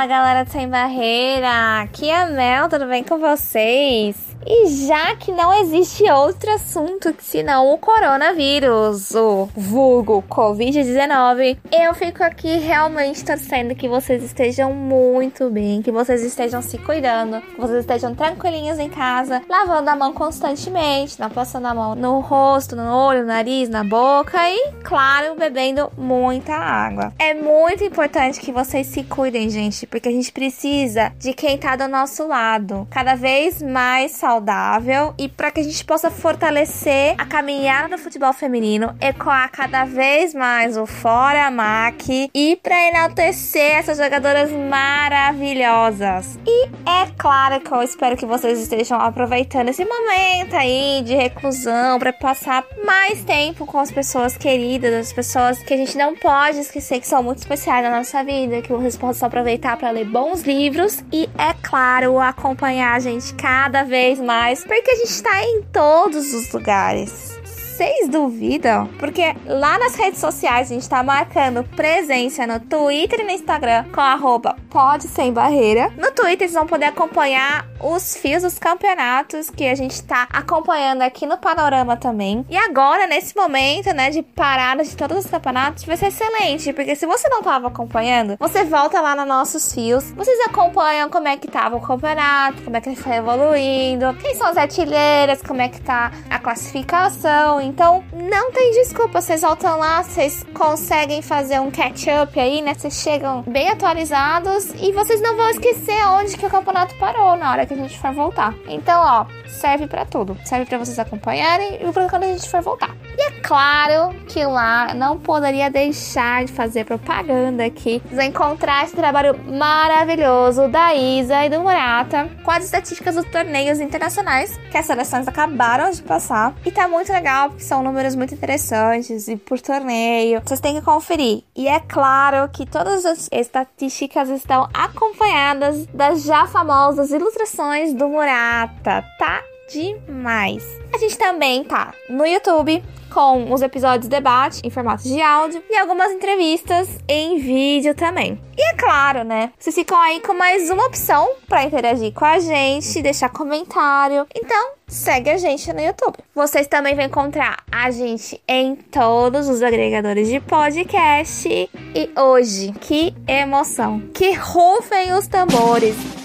Fala galera do Sem Barreira, aqui é a Mel, tudo bem com vocês? E já que não existe outro assunto senão o coronavírus, o vulgo Covid-19, eu fico aqui realmente torcendo que vocês estejam muito bem, que vocês estejam se cuidando, que vocês estejam tranquilinhos em casa, lavando a mão constantemente, não passando a mão no rosto, no olho, no nariz, na boca e, claro, bebendo muita água. É muito importante que vocês se cuidem, gente, porque a gente precisa de quem tá do nosso lado. Cada vez mais saudável saudável e para que a gente possa fortalecer a caminhada do futebol feminino, ecoar cada vez mais o Fora Mac e para enaltecer essas jogadoras maravilhosas. E é claro que eu espero que vocês estejam aproveitando esse momento aí de reclusão para passar mais tempo com as pessoas queridas, as pessoas que a gente não pode esquecer que são muito especiais na nossa vida, que vocês possam aproveitar para ler bons livros e, é claro, acompanhar a gente cada vez mais, porque a gente tá em todos os lugares vocês duvidam? Porque lá nas redes sociais a gente tá marcando presença no Twitter e no Instagram com arroba pode sem barreira. No Twitter vocês vão poder acompanhar os fios dos campeonatos que a gente tá acompanhando aqui no panorama também. E agora, nesse momento, né, de parada de todos os campeonatos, vai ser excelente, porque se você não tava acompanhando, você volta lá nos nossos fios, vocês acompanham como é que tava o campeonato, como é que ele foi evoluindo, quem são as artilheiras, como é que tá a classificação. Então, não tem desculpa, vocês voltam lá, vocês conseguem fazer um catch-up aí, né? Vocês chegam bem atualizados e vocês não vão esquecer onde que o campeonato parou na hora que a gente for voltar. Então, ó, serve para tudo. Serve para vocês acompanharem e para quando a gente for voltar. E é claro que lá não poderia deixar de fazer propaganda aqui, de encontrar esse trabalho maravilhoso da Isa e do Murata com as estatísticas dos torneios internacionais que as seleções acabaram de passar. E tá muito legal, porque são números muito interessantes e por torneio. Vocês têm que conferir. E é claro que todas as estatísticas estão acompanhadas das já famosas ilustrações do Murata. Tá demais. A gente também tá no YouTube com os episódios de debate em formato de áudio e algumas entrevistas em vídeo também. E é claro, né? Vocês ficam aí com mais uma opção para interagir com a gente, deixar comentário. Então, segue a gente no YouTube. Vocês também vão encontrar a gente em todos os agregadores de podcast. E hoje, que emoção! Que rufem os tambores!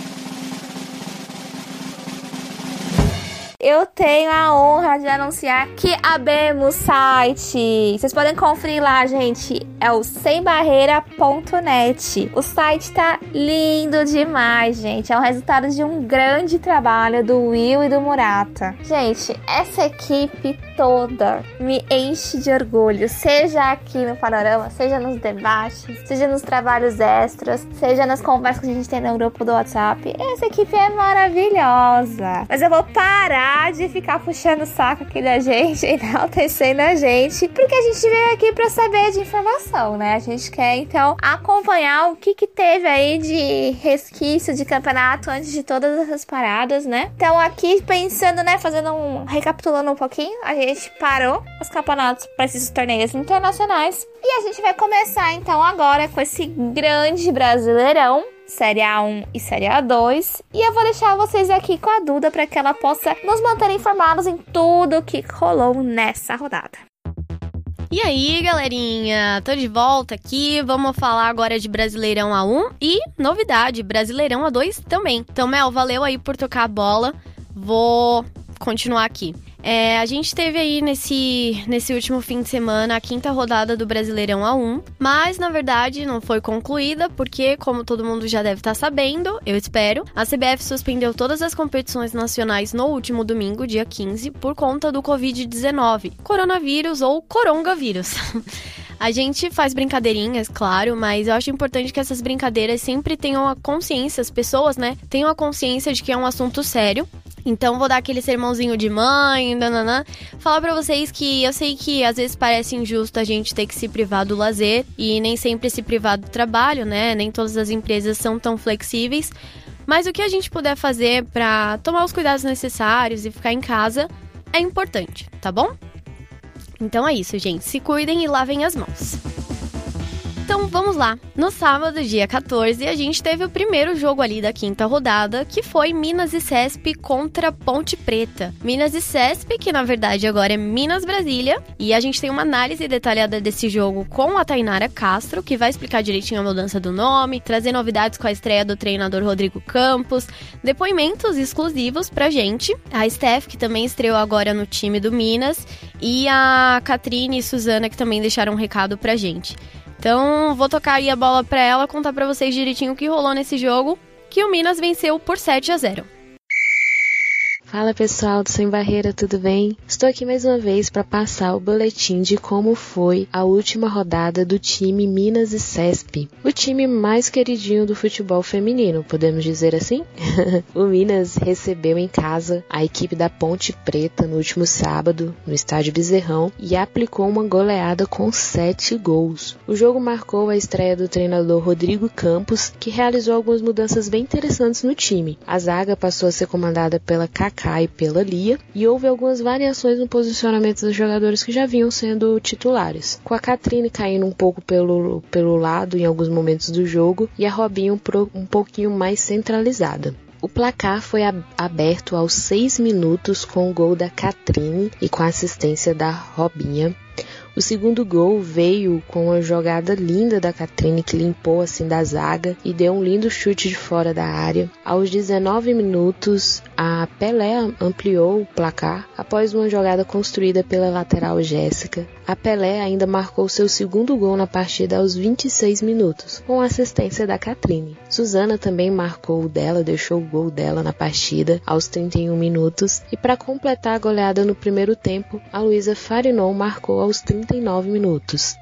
Eu tenho a honra de anunciar que abemos site. Vocês podem conferir lá, gente. É o sembarreira.net. O site tá lindo demais, gente. É o resultado de um grande trabalho do Will e do Murata. Gente, essa equipe toda me enche de orgulho, seja aqui no panorama, seja nos debates, seja nos trabalhos extras, seja nas conversas que a gente tem no grupo do WhatsApp. Essa equipe é maravilhosa. Mas eu vou parar de ficar puxando o saco aqui da gente, enaltecendo a gente, porque a gente veio aqui para saber de informação, né? A gente quer então acompanhar o que que teve aí de resquício de campeonato antes de todas essas paradas, né? Então aqui pensando, né, fazendo um recapitulando um pouquinho, a gente gente parou os campeonatos para esses torneios internacionais. E a gente vai começar então agora com esse grande brasileirão. Série A1 e Série A2. E eu vou deixar vocês aqui com a Duda para que ela possa nos manter informados em tudo que rolou nessa rodada. E aí, galerinha? Tô de volta aqui. Vamos falar agora de Brasileirão A1 e novidade, Brasileirão A2 também. Então, Mel, valeu aí por tocar a bola. Vou continuar aqui. É, a gente teve aí nesse, nesse último fim de semana a quinta rodada do Brasileirão A1, mas na verdade não foi concluída porque, como todo mundo já deve estar tá sabendo, eu espero, a CBF suspendeu todas as competições nacionais no último domingo, dia 15, por conta do Covid-19, coronavírus ou coronavírus. A gente faz brincadeirinhas, claro, mas eu acho importante que essas brincadeiras sempre tenham a consciência, as pessoas, né, tenham a consciência de que é um assunto sério. Então vou dar aquele sermãozinho de mãe, nananã. Falar para vocês que eu sei que às vezes parece injusto a gente ter que se privar do lazer e nem sempre se privar do trabalho, né? Nem todas as empresas são tão flexíveis. Mas o que a gente puder fazer para tomar os cuidados necessários e ficar em casa é importante, tá bom? Então é isso, gente. Se cuidem e lavem as mãos. Então vamos lá. No sábado, dia 14, a gente teve o primeiro jogo ali da quinta rodada, que foi Minas e Cesp contra Ponte Preta. Minas e Cesp, que na verdade agora é Minas Brasília, e a gente tem uma análise detalhada desse jogo com a Tainara Castro, que vai explicar direitinho a mudança do nome, trazer novidades com a estreia do treinador Rodrigo Campos, depoimentos exclusivos pra gente. A Steph, que também estreou agora no time do Minas, e a Catrine e Suzana, que também deixaram um recado pra gente. Então, vou tocar aí a bola para ela contar para vocês direitinho o que rolou nesse jogo, que o Minas venceu por 7 a 0. Fala pessoal do Sem Barreira, tudo bem? Estou aqui mais uma vez para passar o boletim de como foi a última rodada do time Minas e Cesp, o time mais queridinho do futebol feminino, podemos dizer assim? o Minas recebeu em casa a equipe da Ponte Preta no último sábado, no estádio Bezerrão, e aplicou uma goleada com 7 gols. O jogo marcou a estreia do treinador Rodrigo Campos, que realizou algumas mudanças bem interessantes no time. A zaga passou a ser comandada pela Kaká cai pela Lia e houve algumas variações no posicionamento dos jogadores que já vinham sendo titulares. Com a Catrine caindo um pouco pelo, pelo lado em alguns momentos do jogo e a Robinho um, um pouquinho mais centralizada. O placar foi aberto aos 6 minutos com o gol da Catrine e com a assistência da Robinha. O segundo gol veio com uma jogada linda da Catrine que limpou assim da zaga e deu um lindo chute de fora da área. Aos 19 minutos, a Pelé ampliou o placar após uma jogada construída pela lateral Jéssica. A Pelé ainda marcou seu segundo gol na partida aos 26 minutos, com assistência da Catrine. Suzana também marcou o dela, deixou o gol dela na partida aos 31 minutos. E para completar a goleada no primeiro tempo, a Luísa Farinon marcou aos 30 39 minutos.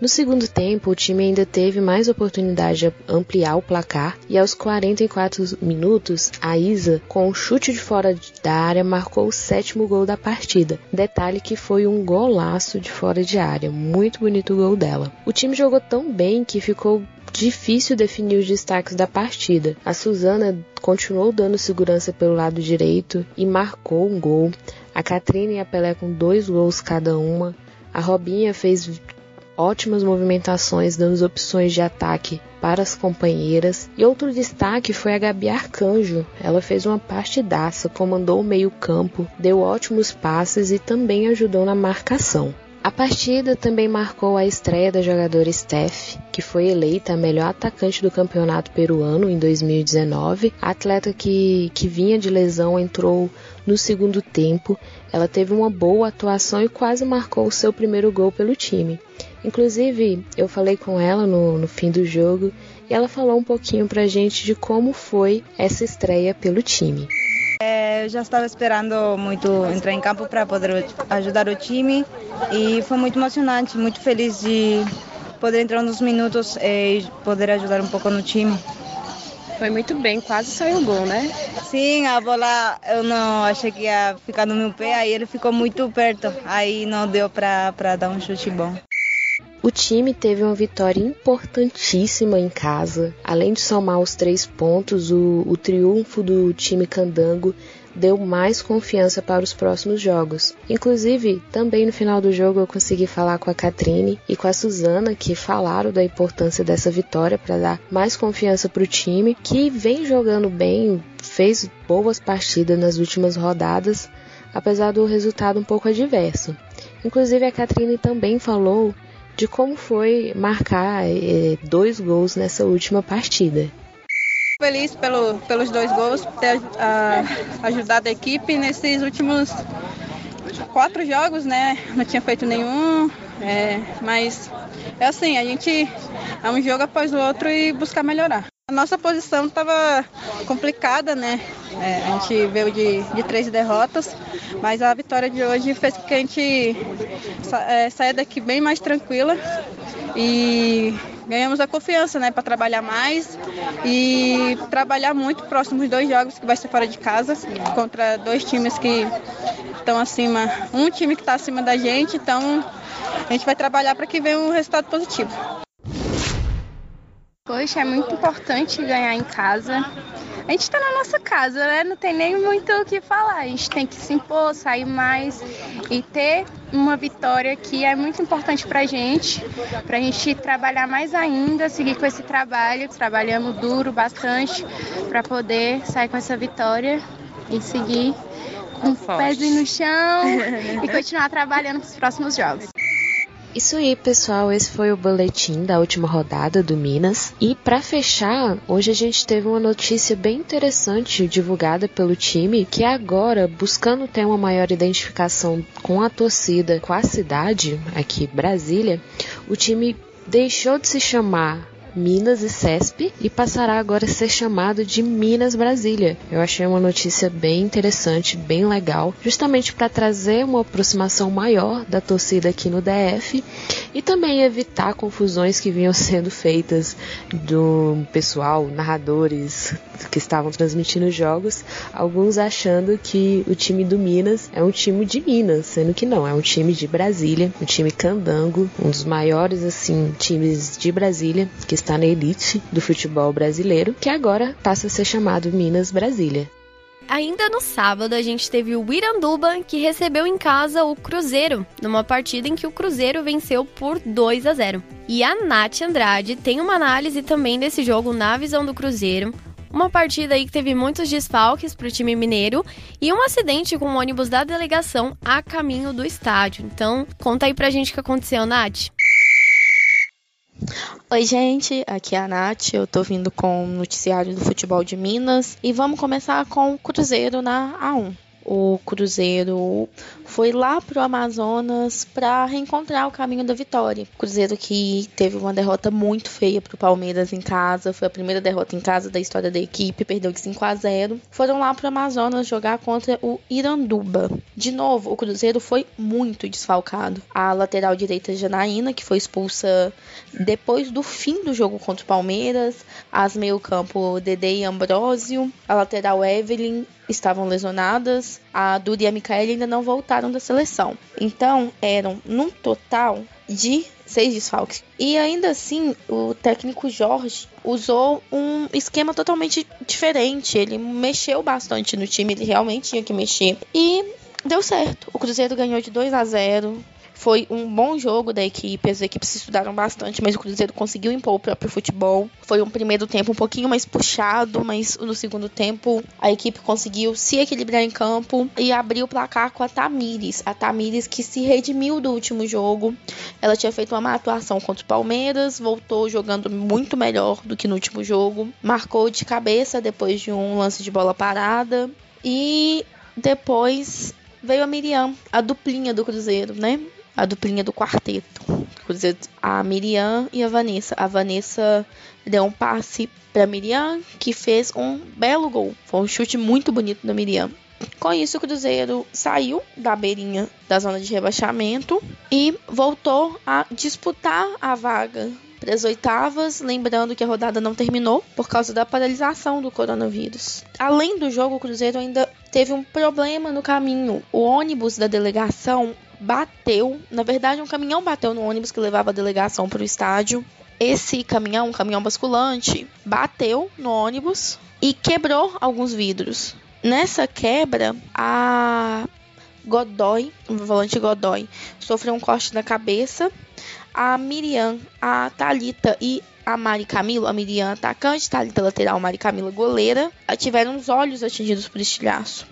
No segundo tempo, o time ainda teve mais oportunidade de ampliar o placar e aos 44 minutos, a Isa, com um chute de fora da área, marcou o sétimo gol da partida. Detalhe que foi um golaço de fora de área, muito bonito o gol dela. O time jogou tão bem que ficou difícil definir os destaques da partida. A Suzana continuou dando segurança pelo lado direito e marcou um gol. A Catrina e a Pelé com dois gols cada uma. A Robinha fez ótimas movimentações, dando opções de ataque para as companheiras. E outro destaque foi a Gabi Arcanjo. Ela fez uma partidaça, comandou o meio-campo, deu ótimos passes e também ajudou na marcação. A partida também marcou a estreia da jogadora Steph, que foi eleita a melhor atacante do campeonato peruano em 2019. A atleta que, que vinha de lesão entrou no segundo tempo. Ela teve uma boa atuação e quase marcou o seu primeiro gol pelo time. Inclusive, eu falei com ela no, no fim do jogo e ela falou um pouquinho pra gente de como foi essa estreia pelo time. É, eu já estava esperando muito entrar em campo para poder ajudar o time e foi muito emocionante, muito feliz de poder entrar nos minutos e poder ajudar um pouco no time. Foi muito bem, quase saiu o gol, né? Sim, a bola eu não achei que ia ficar no meu pé, aí ele ficou muito perto, aí não deu para dar um chute bom. O time teve uma vitória importantíssima em casa. Além de somar os três pontos, o, o triunfo do time candango deu mais confiança para os próximos jogos. Inclusive, também no final do jogo eu consegui falar com a Catrine e com a Suzana, que falaram da importância dessa vitória para dar mais confiança para o time, que vem jogando bem, fez boas partidas nas últimas rodadas, apesar do resultado um pouco adverso. Inclusive, a Catrine também falou de como foi marcar é, dois gols nessa última partida. Feliz pelo, pelos dois gols, ter uh, ajudado a equipe nesses últimos quatro jogos, né? Não tinha feito nenhum, é, mas é assim, a gente é um jogo após o outro e buscar melhorar. A nossa posição estava complicada, né? É, a gente veio de, de três derrotas, mas a vitória de hoje fez com que a gente sa é, saia daqui bem mais tranquila e ganhamos a confiança, né, para trabalhar mais e trabalhar muito próximos dois jogos que vai ser fora de casa contra dois times que estão acima, um time que está acima da gente, então a gente vai trabalhar para que venha um resultado positivo. Poxa, é muito importante ganhar em casa. A gente está na nossa casa, né? Não tem nem muito o que falar. A gente tem que se impor, sair mais e ter uma vitória que é muito importante para a gente, para a gente trabalhar mais ainda, seguir com esse trabalho. Trabalhamos duro bastante para poder sair com essa vitória e seguir com o pezinho no chão e continuar trabalhando para os próximos jogos. Isso aí, pessoal. Esse foi o boletim da última rodada do Minas. E para fechar, hoje a gente teve uma notícia bem interessante divulgada pelo time, que agora, buscando ter uma maior identificação com a torcida, com a cidade, aqui Brasília, o time deixou de se chamar Minas e CESP e passará agora a ser chamado de Minas Brasília. Eu achei uma notícia bem interessante, bem legal, justamente para trazer uma aproximação maior da torcida aqui no DF e também evitar confusões que vinham sendo feitas do pessoal, narradores que estavam transmitindo jogos, alguns achando que o time do Minas é um time de Minas, sendo que não, é um time de Brasília, um time candango, um dos maiores assim times de Brasília que está na elite do futebol brasileiro, que agora passa a ser chamado Minas Brasília. Ainda no sábado, a gente teve o Iranduba, que recebeu em casa o Cruzeiro, numa partida em que o Cruzeiro venceu por 2 a 0. E a Nath Andrade tem uma análise também desse jogo na visão do Cruzeiro. Uma partida aí que teve muitos desfalques para o time mineiro e um acidente com o ônibus da delegação a caminho do estádio. Então, conta aí pra gente o que aconteceu, Nath. Oi, gente, aqui é a Nath. Eu tô vindo com o noticiário do futebol de Minas e vamos começar com o Cruzeiro na A1 o Cruzeiro foi lá pro Amazonas para reencontrar o caminho da vitória. Cruzeiro que teve uma derrota muito feia pro Palmeiras em casa, foi a primeira derrota em casa da história da equipe, perdeu de 5 a 0. Foram lá pro Amazonas jogar contra o Iranduba. De novo, o Cruzeiro foi muito desfalcado. A lateral direita Janaína, que foi expulsa depois do fim do jogo contra o Palmeiras, as meio-campo Dede e Ambrósio, a lateral Evelyn estavam lesionadas, a Duda e a Micaela ainda não voltaram da seleção. Então, eram num total de seis desfalques. E ainda assim, o técnico Jorge usou um esquema totalmente diferente. Ele mexeu bastante no time, ele realmente tinha que mexer. E deu certo. O Cruzeiro ganhou de 2 a 0. Foi um bom jogo da equipe, as equipes estudaram bastante, mas o Cruzeiro conseguiu impor o próprio futebol. Foi um primeiro tempo um pouquinho mais puxado, mas no segundo tempo a equipe conseguiu se equilibrar em campo e abrir o placar com a Tamires. A Tamires que se redimiu do último jogo. Ela tinha feito uma má atuação contra o Palmeiras, voltou jogando muito melhor do que no último jogo. Marcou de cabeça depois de um lance de bola parada. E depois veio a Miriam, a duplinha do Cruzeiro, né? A duplinha do quarteto. A Miriam e a Vanessa. A Vanessa deu um passe para Miriam, que fez um belo gol. Foi um chute muito bonito da Miriam. Com isso, o Cruzeiro saiu da beirinha da zona de rebaixamento e voltou a disputar a vaga para as oitavas, lembrando que a rodada não terminou por causa da paralisação do coronavírus. Além do jogo, o Cruzeiro ainda teve um problema no caminho. O ônibus da delegação bateu, na verdade, um caminhão bateu no ônibus que levava a delegação para o estádio. Esse caminhão, um caminhão basculante, bateu no ônibus e quebrou alguns vidros. Nessa quebra, a Godoy, o volante Godoy, sofreu um corte na cabeça. A Miriam, a Talita e a Mari Camilo, a Miriam atacante, Talita lateral, Mari Camila goleira, tiveram os olhos atingidos por estilhaço.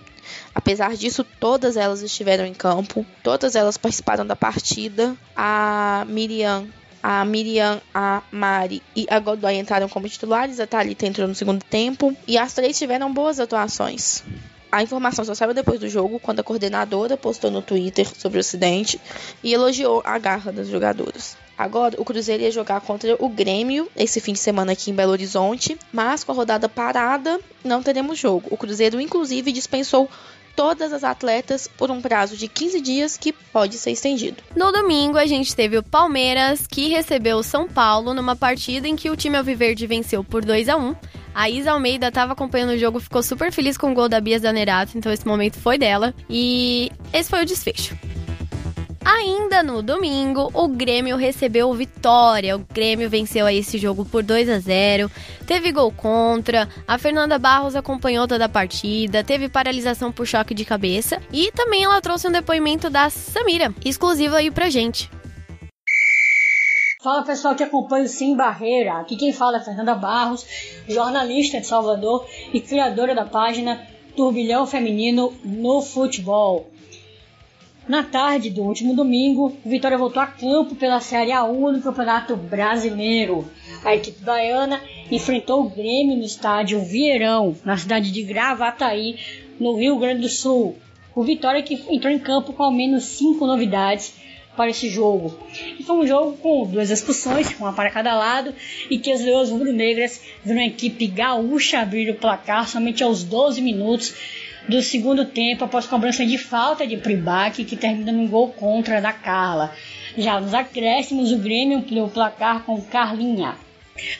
Apesar disso, todas elas estiveram em campo, todas elas participaram da partida. A Miriam a Miriam, a Mari e a Godoy entraram como titulares, a Thalita entrou no segundo tempo e as três tiveram boas atuações. A informação só saiu depois do jogo, quando a coordenadora postou no Twitter sobre o acidente e elogiou a garra das jogadoras. Agora, o Cruzeiro ia jogar contra o Grêmio esse fim de semana aqui em Belo Horizonte, mas com a rodada parada, não teremos jogo. O Cruzeiro, inclusive, dispensou todas as atletas por um prazo de 15 dias que pode ser estendido. No domingo, a gente teve o Palmeiras, que recebeu o São Paulo numa partida em que o time Alviverde venceu por 2 a 1 a Isa Almeida estava acompanhando o jogo, ficou super feliz com o gol da Bia Zanerato, então esse momento foi dela. E esse foi o desfecho. Ainda no domingo, o Grêmio recebeu vitória. O Grêmio venceu aí esse jogo por 2 a 0. Teve gol contra. A Fernanda Barros acompanhou toda a partida. Teve paralisação por choque de cabeça. E também ela trouxe um depoimento da Samira, exclusivo aí pra gente. Fala pessoal que acompanha o Sem Barreira. Aqui quem fala é Fernanda Barros, jornalista de Salvador e criadora da página Turbilhão Feminino no Futebol. Na tarde do último domingo, o Vitória voltou a campo pela Série A1 no Campeonato Brasileiro. A equipe baiana enfrentou o Grêmio no estádio Vieirão, na cidade de Gravataí, no Rio Grande do Sul. O Vitória que entrou em campo com ao menos cinco novidades para esse jogo. E foi um jogo com duas expulsões, uma para cada lado, e que as Leões Rubro-Negras viram a equipe gaúcha abrir o placar somente aos 12 minutos do segundo tempo, após cobrança de falta de Pribac, que termina num gol contra da Carla. Já nos acréscimos, o Grêmio ampliou o placar com Carlinha.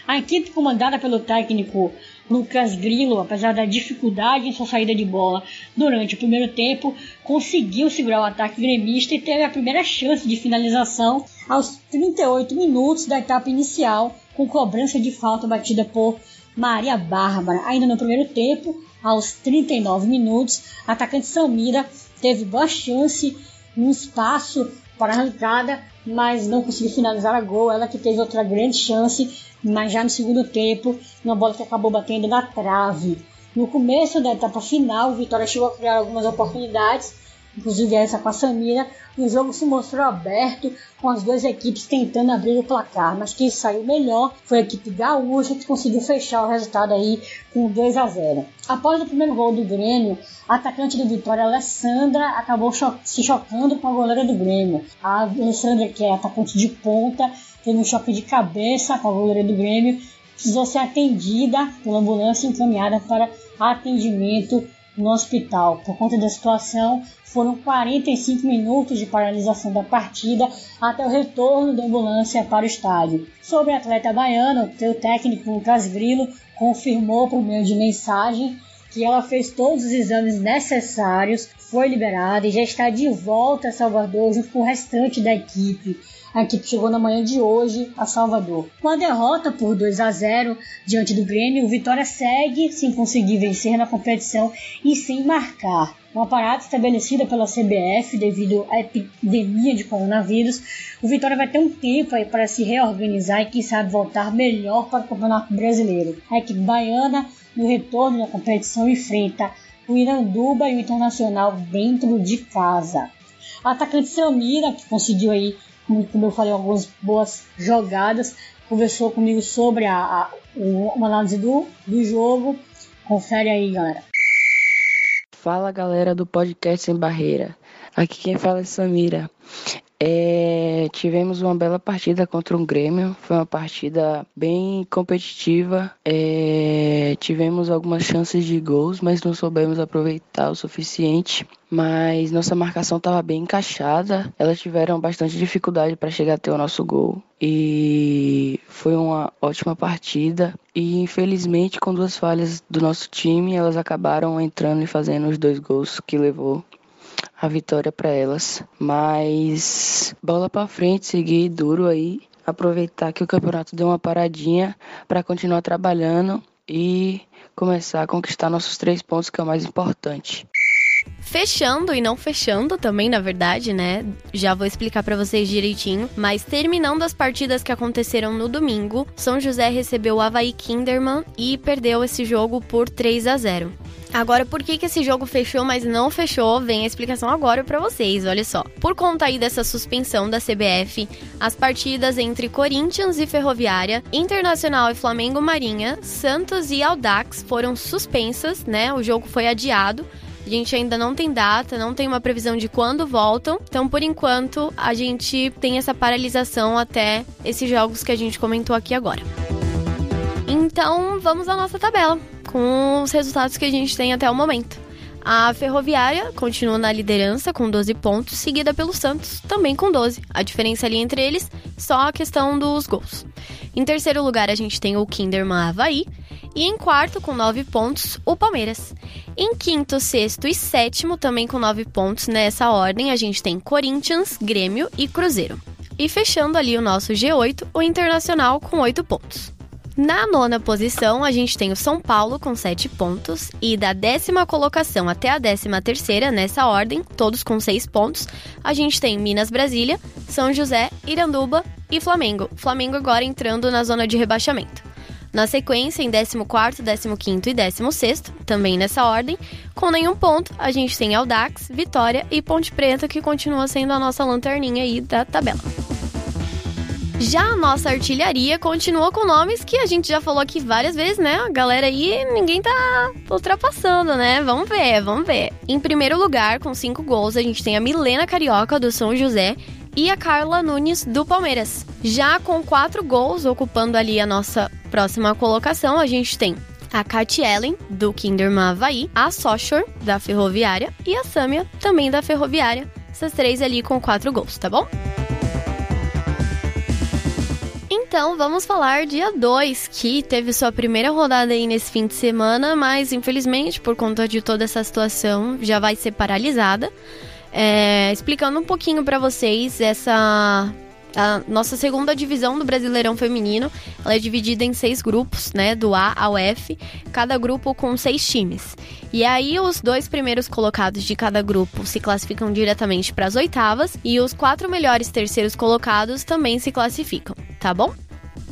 A equipe comandada pelo técnico Lucas Grillo, apesar da dificuldade em sua saída de bola durante o primeiro tempo, conseguiu segurar o ataque gremista e teve a primeira chance de finalização aos 38 minutos da etapa inicial, com cobrança de falta batida por Maria Bárbara. Ainda no primeiro tempo, aos 39 minutos, atacante Samira teve boa chance no espaço para arrancada, mas não conseguiu finalizar a gol. Ela que teve outra grande chance mas já no segundo tempo, uma bola que acabou batendo na trave. No começo da etapa final, Vitória chegou a criar algumas oportunidades, inclusive essa com a Samira, e o jogo se mostrou aberto, com as duas equipes tentando abrir o placar, mas quem saiu melhor foi a equipe gaúcha, que conseguiu fechar o resultado aí com 2 a 0. Após o primeiro gol do Grêmio, a atacante do Vitória, Alessandra, acabou cho se chocando com a goleira do Grêmio. A Alessandra, que é atacante de ponta, teve um choque de cabeça com a goleira do Grêmio, precisou ser atendida pela ambulância encaminhada para atendimento no hospital. Por conta da situação, foram 45 minutos de paralisação da partida até o retorno da ambulância para o estádio. Sobre a atleta baiana, o técnico Lucas Grilo confirmou por meio de mensagem que ela fez todos os exames necessários, foi liberada e já está de volta a Salvador junto com o restante da equipe. A equipe chegou na manhã de hoje a Salvador. Com a derrota por 2 a 0 diante do Grêmio, o Vitória segue sem conseguir vencer na competição e sem marcar. Uma parada estabelecida pela CBF devido à epidemia de coronavírus, o Vitória vai ter um tempo aí para se reorganizar e quem sabe voltar melhor para o Campeonato Brasileiro. A equipe baiana, no retorno da competição, enfrenta o Iranduba e o Internacional dentro de casa. A atacante Samira, que conseguiu aí como eu falei, algumas boas jogadas. Conversou comigo sobre a, a uma análise do, do jogo. Confere aí, galera. Fala, galera do podcast Sem Barreira. Aqui quem fala é Samira. É, tivemos uma bela partida contra um Grêmio, foi uma partida bem competitiva. É, tivemos algumas chances de gols, mas não soubemos aproveitar o suficiente. Mas nossa marcação estava bem encaixada, elas tiveram bastante dificuldade para chegar até o nosso gol. E foi uma ótima partida. E infelizmente, com duas falhas do nosso time, elas acabaram entrando e fazendo os dois gols que levou a vitória para elas. Mas bola para frente, seguir duro aí, aproveitar que o campeonato deu uma paradinha para continuar trabalhando e começar a conquistar nossos três pontos, que é o mais importante. Fechando e não fechando também, na verdade, né? Já vou explicar para vocês direitinho. Mas terminando as partidas que aconteceram no domingo, São José recebeu o Havaí Kinderman e perdeu esse jogo por 3 a 0. Agora, por que, que esse jogo fechou, mas não fechou? Vem a explicação agora para vocês, olha só. Por conta aí dessa suspensão da CBF, as partidas entre Corinthians e Ferroviária, Internacional e Flamengo Marinha, Santos e Aldax foram suspensas, né? O jogo foi adiado A gente ainda não tem data, não tem uma previsão de quando voltam. Então, por enquanto, a gente tem essa paralisação até esses jogos que a gente comentou aqui agora. Então, vamos à nossa tabela com os resultados que a gente tem até o momento. A Ferroviária continua na liderança com 12 pontos, seguida pelo Santos, também com 12. A diferença ali entre eles, só a questão dos gols. Em terceiro lugar, a gente tem o Kinderman Havaí. E em quarto, com 9 pontos, o Palmeiras. Em quinto, sexto e sétimo, também com 9 pontos nessa ordem, a gente tem Corinthians, Grêmio e Cruzeiro. E fechando ali o nosso G8, o Internacional com 8 pontos. Na nona posição, a gente tem o São Paulo com 7 pontos. E da décima colocação até a décima terceira, nessa ordem, todos com 6 pontos, a gente tem Minas Brasília, São José, Iranduba e Flamengo. Flamengo agora entrando na zona de rebaixamento. Na sequência, em 14º, 15º e 16º, também nessa ordem, com nenhum ponto, a gente tem Aldax, Vitória e Ponte Preta, que continua sendo a nossa lanterninha aí da tabela. Já a nossa artilharia continua com nomes que a gente já falou aqui várias vezes, né? A galera aí, ninguém tá ultrapassando, né? Vamos ver, vamos ver. Em primeiro lugar, com cinco gols, a gente tem a Milena Carioca do São José e a Carla Nunes do Palmeiras. Já com quatro gols, ocupando ali a nossa próxima colocação, a gente tem a Kat Ellen, do Kinderman Havaí, a Soshore, da Ferroviária, e a Samia, também da Ferroviária. Essas três ali com quatro gols, tá bom? Então, vamos falar dia 2, que teve sua primeira rodada aí nesse fim de semana, mas infelizmente, por conta de toda essa situação, já vai ser paralisada. É, explicando um pouquinho para vocês essa a nossa segunda divisão do Brasileirão Feminino, ela é dividida em seis grupos, né, do A ao F, cada grupo com seis times. E aí os dois primeiros colocados de cada grupo se classificam diretamente para as oitavas e os quatro melhores terceiros colocados também se classificam, tá bom?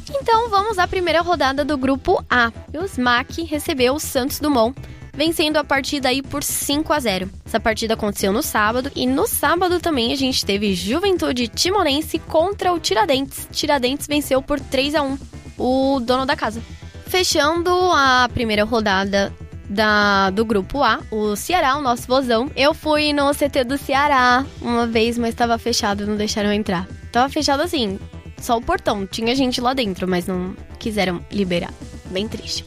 Então vamos à primeira rodada do grupo A. E o recebeu o Santos Dumont vencendo a partida aí por 5 a 0. Essa partida aconteceu no sábado e no sábado também a gente teve Juventude Timonense contra o Tiradentes. Tiradentes venceu por 3 a 1 o dono da casa. Fechando a primeira rodada da, do grupo A, o Ceará, o nosso vozão. Eu fui no CT do Ceará uma vez, mas estava fechado, não deixaram entrar. Tava fechado assim, só o portão. Tinha gente lá dentro, mas não quiseram liberar. Bem triste.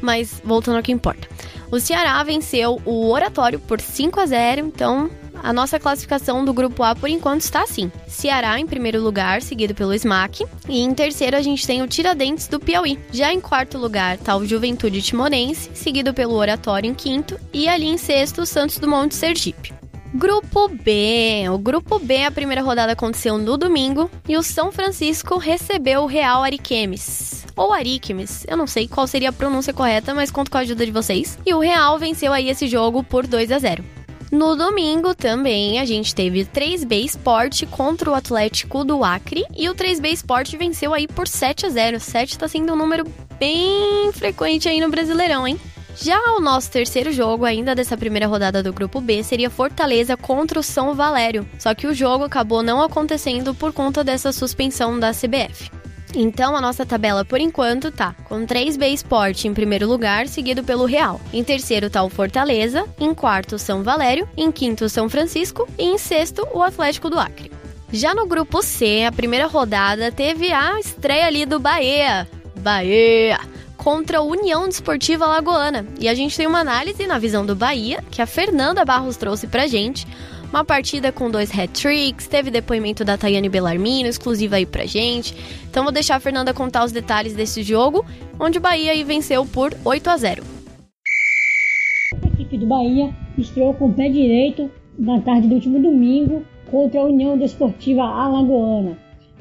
Mas voltando ao que importa. O Ceará venceu o Oratório por 5 a 0, então a nossa classificação do grupo A por enquanto está assim: Ceará em primeiro lugar, seguido pelo SMAC, e em terceiro a gente tem o Tiradentes do Piauí. Já em quarto lugar está o Juventude Timorense, seguido pelo Oratório em quinto, e ali em sexto o Santos Dumont de Sergipe. Grupo B. O Grupo B, a primeira rodada aconteceu no domingo e o São Francisco recebeu o Real Ariquemes. Ou Ariquemes, eu não sei qual seria a pronúncia correta, mas conto com a ajuda de vocês. E o Real venceu aí esse jogo por 2 a 0. No domingo também a gente teve 3B Sport contra o Atlético do Acre e o 3B Sport venceu aí por 7 a 0. 7 tá sendo um número bem frequente aí no Brasileirão, hein? Já o nosso terceiro jogo, ainda dessa primeira rodada do grupo B, seria Fortaleza contra o São Valério. Só que o jogo acabou não acontecendo por conta dessa suspensão da CBF. Então a nossa tabela por enquanto tá com 3B Sport em primeiro lugar, seguido pelo Real. Em terceiro tá o Fortaleza, em quarto São Valério, em quinto São Francisco e em sexto o Atlético do Acre. Já no grupo C, a primeira rodada teve a estreia ali do Bahia. Bahia! Contra a União Desportiva Lagoana. E a gente tem uma análise na visão do Bahia, que a Fernanda Barros trouxe pra gente. Uma partida com dois hat-tricks, teve depoimento da Tayane Bellarmino, exclusiva aí pra gente. Então vou deixar a Fernanda contar os detalhes desse jogo, onde o Bahia aí venceu por 8 a 0. A equipe do Bahia estreou com o pé direito na tarde do último domingo contra a União Desportiva Alagoana.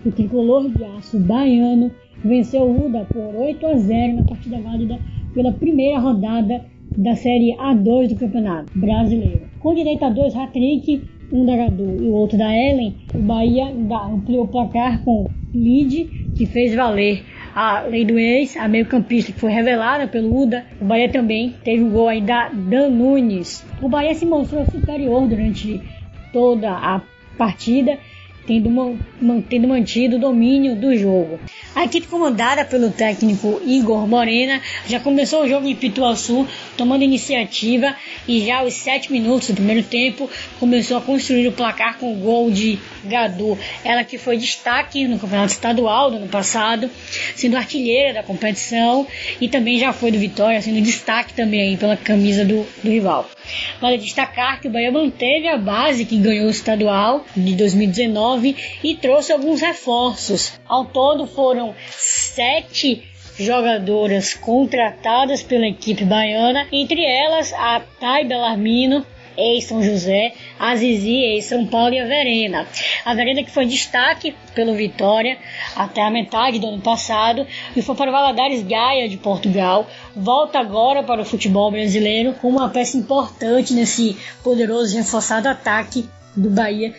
O tricolor de aço baiano venceu o UDA por 8 a 0 na partida válida pela primeira rodada da Série A2 do Campeonato Brasileiro. Com direito a dois hat-trick, um da Gadu e o outro da Ellen, o Bahia ampliou o placar com Lid, que fez valer a lei do ex, a meio-campista que foi revelada pelo UDA. O Bahia também teve um gol aí da Dan Nunes. O Bahia se mostrou superior durante toda a partida tendo, mantendo mantido o domínio do jogo. A equipe comandada pelo técnico Igor Morena já começou o jogo em Pituaçu, tomando iniciativa e já aos 7 minutos do primeiro tempo começou a construir o placar com o gol de Gadu. Ela que foi destaque no Campeonato Estadual do ano passado, sendo artilheira da competição e também já foi do Vitória, sendo destaque também pela camisa do, do rival. Vale destacar que o Bahia manteve a base que ganhou o estadual de 2019 e trouxe alguns reforços. Ao todo foram sete jogadoras contratadas pela equipe baiana, entre elas a Thay Belarmino, ex-São José, a Zizi, ex-São Paulo e a Verena. A Verena que foi destaque pelo Vitória até a metade do ano passado e foi para o Valadares Gaia de Portugal. Volta agora para o futebol brasileiro com uma peça importante nesse poderoso e reforçado ataque do Bahia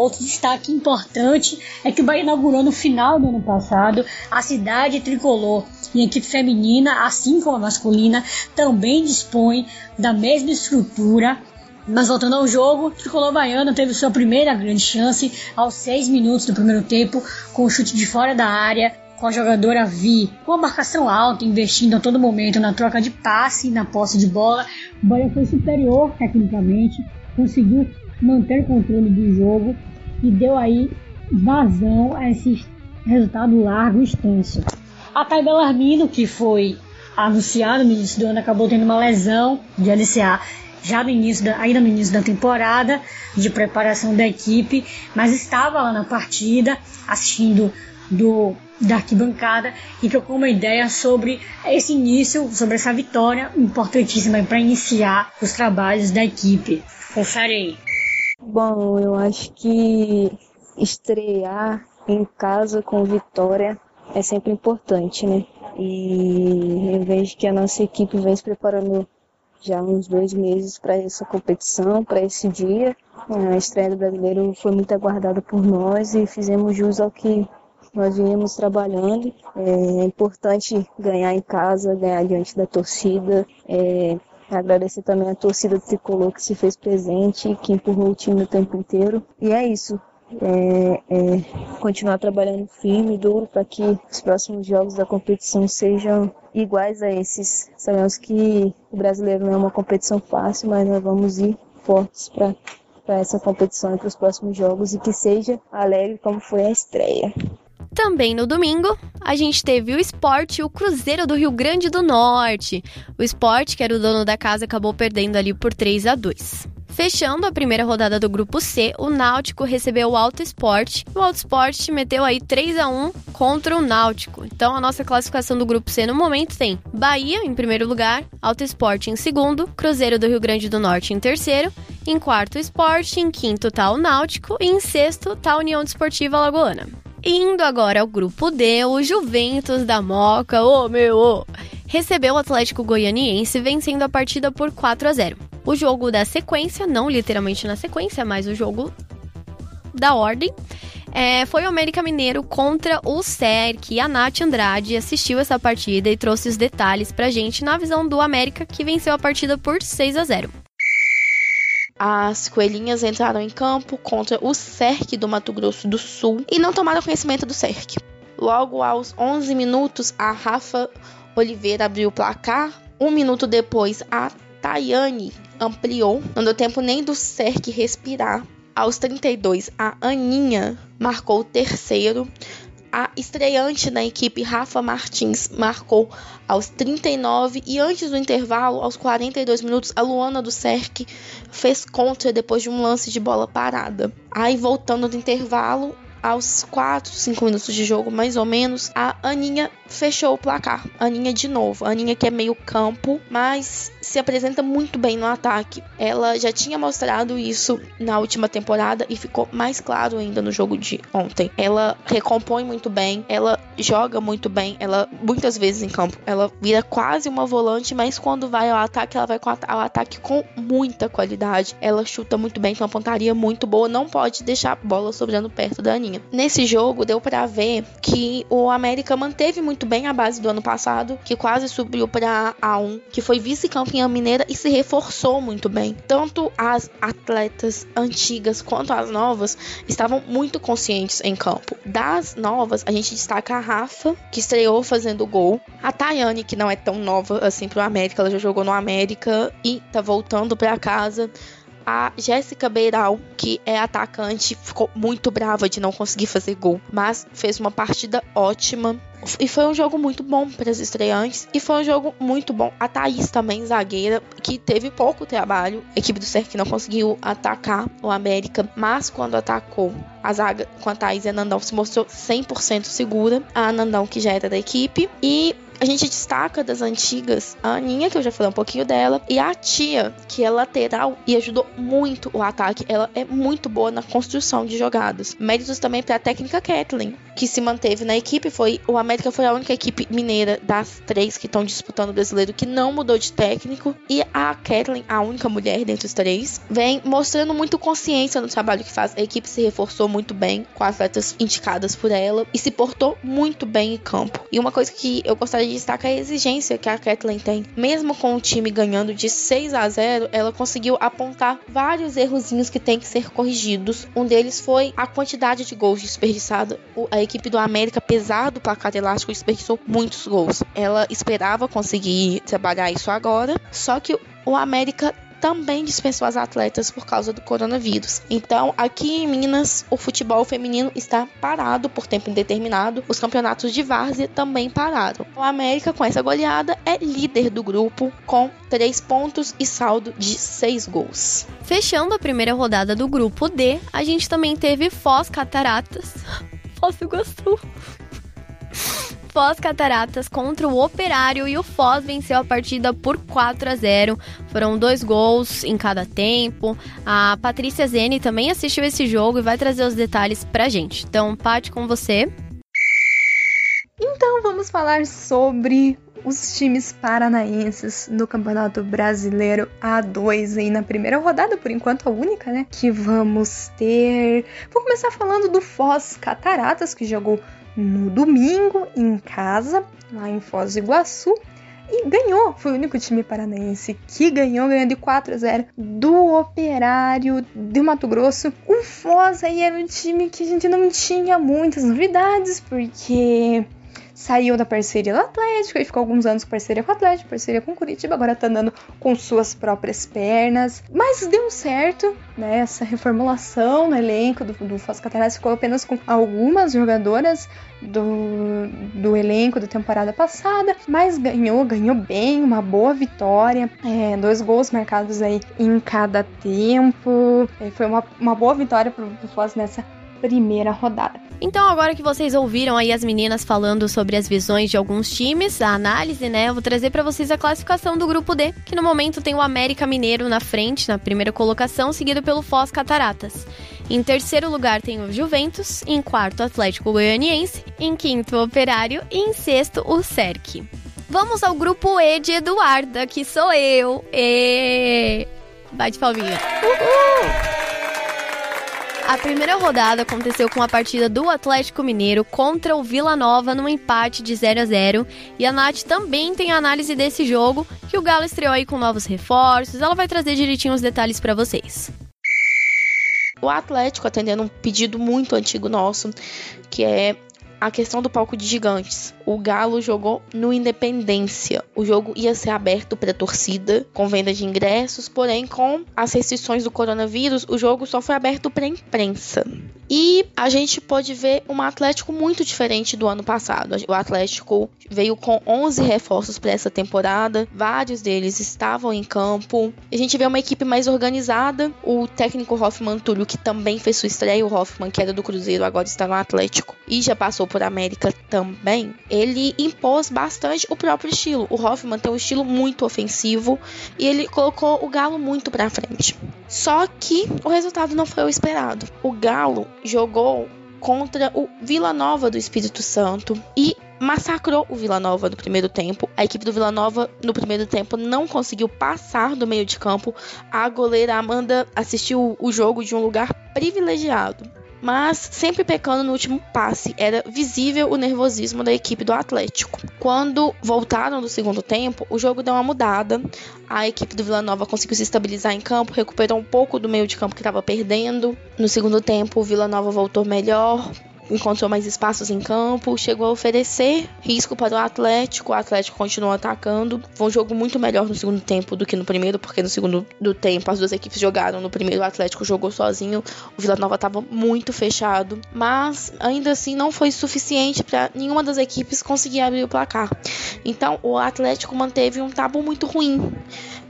Outro destaque importante é que o Bahia inaugurou no final do ano passado a cidade tricolor e a equipe feminina, assim como a masculina, também dispõe da mesma estrutura mas voltando ao jogo, o Tricolor Baiano teve sua primeira grande chance aos 6 minutos do primeiro tempo, com o chute de fora da área, com a jogadora Vi, com a marcação alta, investindo a todo momento na troca de passe e na posse de bola. O Bahia foi superior tecnicamente, conseguiu manter o controle do jogo e deu aí vazão a esse resultado largo e extenso. A Thay Belarmino, que foi anunciado no início do ano, acabou tendo uma lesão de LCA já no início da, ainda no início da temporada de preparação da equipe, mas estava lá na partida assistindo do da arquibancada e trocou uma ideia sobre esse início, sobre essa vitória importantíssima para iniciar os trabalhos da equipe. Confere aí. Bom, eu acho que estrear em casa com vitória é sempre importante, né? E eu vejo que a nossa equipe vem se preparando já uns dois meses para essa competição, para esse dia. A estreia do brasileiro foi muito aguardada por nós e fizemos jus ao que nós viemos trabalhando. É importante ganhar em casa, ganhar diante da torcida. É, agradecer também a torcida Tricolor que se fez presente, que empurrou o time o tempo inteiro. E é isso. É, é, continuar trabalhando firme, duro, para que os próximos jogos da competição sejam iguais a esses. Sabemos que o brasileiro não é uma competição fácil, mas nós vamos ir fortes para essa competição e para os próximos jogos e que seja alegre como foi a estreia. Também no domingo, a gente teve o esporte, o Cruzeiro do Rio Grande do Norte. O esporte, que era o dono da casa, acabou perdendo ali por 3 a 2 Fechando a primeira rodada do grupo C, o Náutico recebeu o Alto Esporte. O Alto Esporte meteu aí 3 a 1 contra o Náutico. Então a nossa classificação do grupo C no momento tem Bahia em primeiro lugar, Alto Esporte em segundo, Cruzeiro do Rio Grande do Norte em terceiro, em quarto Esporte, em quinto tá o Náutico e em sexto tá a União Desportiva Lagoana. Indo agora ao grupo D, o Juventus da Moca, ô oh, meu, oh, recebeu o Atlético Goianiense vencendo a partida por 4 a 0. O jogo da sequência, não literalmente na sequência, mas o jogo da ordem, é, foi o América Mineiro contra o SERC. E a Nath Andrade assistiu essa partida e trouxe os detalhes pra gente na visão do América, que venceu a partida por 6 a 0. As coelhinhas entraram em campo contra o SERC do Mato Grosso do Sul e não tomaram conhecimento do SERC. Logo aos 11 minutos, a Rafa Oliveira abriu o placar. Um minuto depois, a Tayane ampliou. Não deu tempo nem do SERC respirar. Aos 32, a Aninha marcou o terceiro. A estreante da equipe, Rafa Martins, marcou aos 39 e antes do intervalo, aos 42 minutos, a Luana do Cerc fez contra depois de um lance de bola parada. Aí voltando do intervalo, aos 4, 5 minutos de jogo, mais ou menos, a Aninha fechou o placar. Aninha de novo. Aninha que é meio campo, mas se apresenta muito bem no ataque. Ela já tinha mostrado isso na última temporada e ficou mais claro ainda no jogo de ontem. Ela recompõe muito bem, ela joga muito bem, ela muitas vezes em campo, ela vira quase uma volante, mas quando vai ao ataque, ela vai ao ataque com muita qualidade. Ela chuta muito bem, com uma pontaria muito boa, não pode deixar a bola sobrando perto da Aninha. Aninha. Nesse jogo deu para ver que o América manteve muito bem a base do ano passado, que quase subiu para A1, que foi vice-campeã mineira e se reforçou muito bem. Tanto as atletas antigas quanto as novas estavam muito conscientes em campo. Das novas, a gente destaca a Rafa, que estreou fazendo gol, a Tayane, que não é tão nova assim pro América, ela já jogou no América e tá voltando para casa. A Jéssica Beiral, que é atacante, ficou muito brava de não conseguir fazer gol, mas fez uma partida ótima. E foi um jogo muito bom para as estreantes. E foi um jogo muito bom. A Thaís também, zagueira, que teve pouco trabalho. A equipe do Cerque não conseguiu atacar o América. Mas quando atacou a zaga com a Thaís e a Nandão se mostrou 100% segura. A Nandão, que já era da equipe. E a gente destaca das antigas a Aninha, que eu já falei um pouquinho dela, e a tia, que é lateral e ajudou muito o ataque. Ela é muito boa na construção de jogadas. Méritos também para a técnica Kathleen, que se manteve na equipe. Foi o América foi a única equipe mineira das três que estão disputando o brasileiro que não mudou de técnico. E a Kathleen, a única mulher dentre os três, vem mostrando muito consciência no trabalho que faz. A equipe se reforçou muito bem com atletas indicadas por ela e se portou muito bem em campo. E uma coisa que eu gostaria de destacar é a exigência que a Kathleen tem. Mesmo com o time ganhando de 6 a 0, ela conseguiu apontar vários errozinhos que têm que ser corrigidos. Um deles foi a quantidade de gols desperdiçada. A equipe do América, apesar do placar elástico, desperdiçou muitos gols. Ela esperava conseguir trabalhar isso agora, só que o América também dispensou as atletas por causa do coronavírus. Então, aqui em Minas, o futebol feminino está parado por tempo indeterminado. Os campeonatos de várzea também pararam. O América, com essa goleada, é líder do grupo com três pontos e saldo de seis gols. Fechando a primeira rodada do grupo D, a gente também teve Foz Cataratas. Foz do Iguaçu. Foz Cataratas contra o Operário e o Foz venceu a partida por 4 a 0. Foram dois gols em cada tempo. A Patrícia Zene também assistiu esse jogo e vai trazer os detalhes pra gente. Então, Paty, com você. Então, vamos falar sobre os times paranaenses no Campeonato Brasileiro A2 aí na primeira rodada, por enquanto a única, né? Que vamos ter. Vou começar falando do Foz Cataratas, que jogou no domingo em casa, lá em Foz do Iguaçu. E ganhou, foi o único time paranaense que ganhou, ganhou de 4 a 0 do Operário de Mato Grosso. O Foz aí era um time que a gente não tinha muitas novidades, porque saiu da parceria do Atlético e ficou alguns anos parceria com o Atlético, parceria com o Curitiba, agora tá andando com suas próprias pernas. Mas deu certo, né? Essa reformulação no elenco do, do Foz Cataratas ficou apenas com algumas jogadoras do, do elenco da temporada passada, mas ganhou, ganhou bem, uma boa vitória, é, dois gols marcados aí em cada tempo. É, foi uma, uma boa vitória pro, pro Foz nessa primeira rodada. Então, agora que vocês ouviram aí as meninas falando sobre as visões de alguns times, a análise, né? Eu vou trazer para vocês a classificação do grupo D, que no momento tem o América Mineiro na frente, na primeira colocação, seguido pelo Foz Cataratas. Em terceiro lugar tem o Juventus, em quarto o Atlético Goianiense, em quinto o Operário e em sexto o Cerque. Vamos ao grupo E de Eduarda, que sou eu. E bate palminha. Uhul! A primeira rodada aconteceu com a partida do Atlético Mineiro contra o Vila Nova num empate de 0 a 0 e a Nath também tem análise desse jogo, que o Galo estreou aí com novos reforços. Ela vai trazer direitinho os detalhes para vocês. O Atlético atendendo um pedido muito antigo nosso, que é a questão do palco de gigantes. O Galo jogou no Independência. O jogo ia ser aberto para torcida, com venda de ingressos, porém, com as restrições do coronavírus, o jogo só foi aberto para imprensa. E a gente pode ver um Atlético muito diferente do ano passado. O Atlético veio com 11 reforços para essa temporada, vários deles estavam em campo. A gente vê uma equipe mais organizada. O técnico Hoffman Túlio, que também fez sua estreia, o Hoffman, que era do Cruzeiro, agora está no Atlético e já passou por América também. Ele impôs bastante o próprio estilo. O Hoffman tem um estilo muito ofensivo e ele colocou o Galo muito para frente. Só que o resultado não foi o esperado. O Galo jogou contra o Vila Nova do Espírito Santo e massacrou o Vila Nova no primeiro tempo. A equipe do Vila Nova no primeiro tempo não conseguiu passar do meio de campo. A goleira Amanda assistiu o jogo de um lugar privilegiado. Mas sempre pecando no último passe. Era visível o nervosismo da equipe do Atlético. Quando voltaram do segundo tempo, o jogo deu uma mudada. A equipe do Vila Nova conseguiu se estabilizar em campo, recuperou um pouco do meio de campo que estava perdendo. No segundo tempo, o Vila Nova voltou melhor, encontrou mais espaços em campo, chegou a oferecer risco para o Atlético, o Atlético continuou atacando. Foi um jogo muito melhor no segundo tempo do que no primeiro, porque no segundo do tempo as duas equipes jogaram. No primeiro o Atlético jogou sozinho, o Vila Nova estava muito fechado, mas ainda assim não foi suficiente para nenhuma das equipes conseguir abrir o placar. Então o Atlético manteve um tabu muito ruim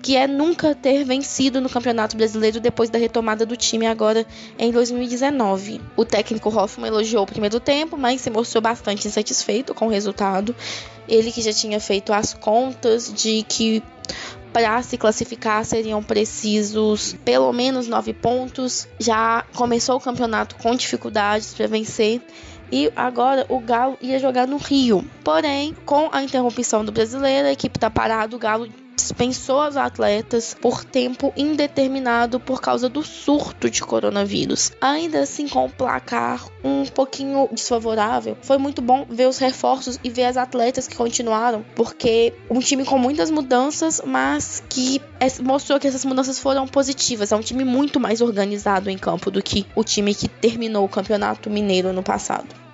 que é nunca ter vencido no Campeonato Brasileiro depois da retomada do time agora em 2019. O técnico Hoffman elogiou o primeiro tempo, mas se mostrou bastante insatisfeito com o resultado. Ele que já tinha feito as contas de que para se classificar seriam precisos pelo menos nove pontos. Já começou o campeonato com dificuldades para vencer. E agora o Galo ia jogar no Rio. Porém, com a interrupção do brasileiro, a equipe está parada. O Galo dispensou as atletas por tempo indeterminado por causa do surto de coronavírus. Ainda assim, com o placar um pouquinho desfavorável, foi muito bom ver os reforços e ver as atletas que continuaram, porque um time com muitas mudanças, mas que mostrou que essas mudanças foram positivas. É um time muito mais organizado em campo do que o time que terminou o Campeonato Mineiro no passado.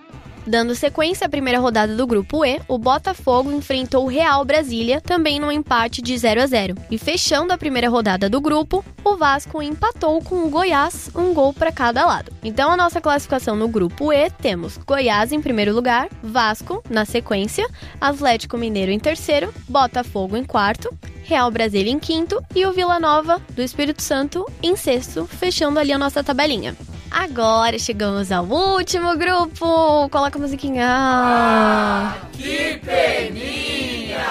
Dando sequência à primeira rodada do grupo E, o Botafogo enfrentou o Real Brasília, também num empate de 0 a 0. E fechando a primeira rodada do grupo, o Vasco empatou com o Goiás, um gol para cada lado. Então a nossa classificação no grupo E temos Goiás em primeiro lugar, Vasco na sequência, Atlético Mineiro em terceiro, Botafogo em quarto, Real Brasília em quinto e o Vila Nova do Espírito Santo em sexto, fechando ali a nossa tabelinha. Agora chegamos ao último grupo. Coloca a musiquinha. Ah, que peninha!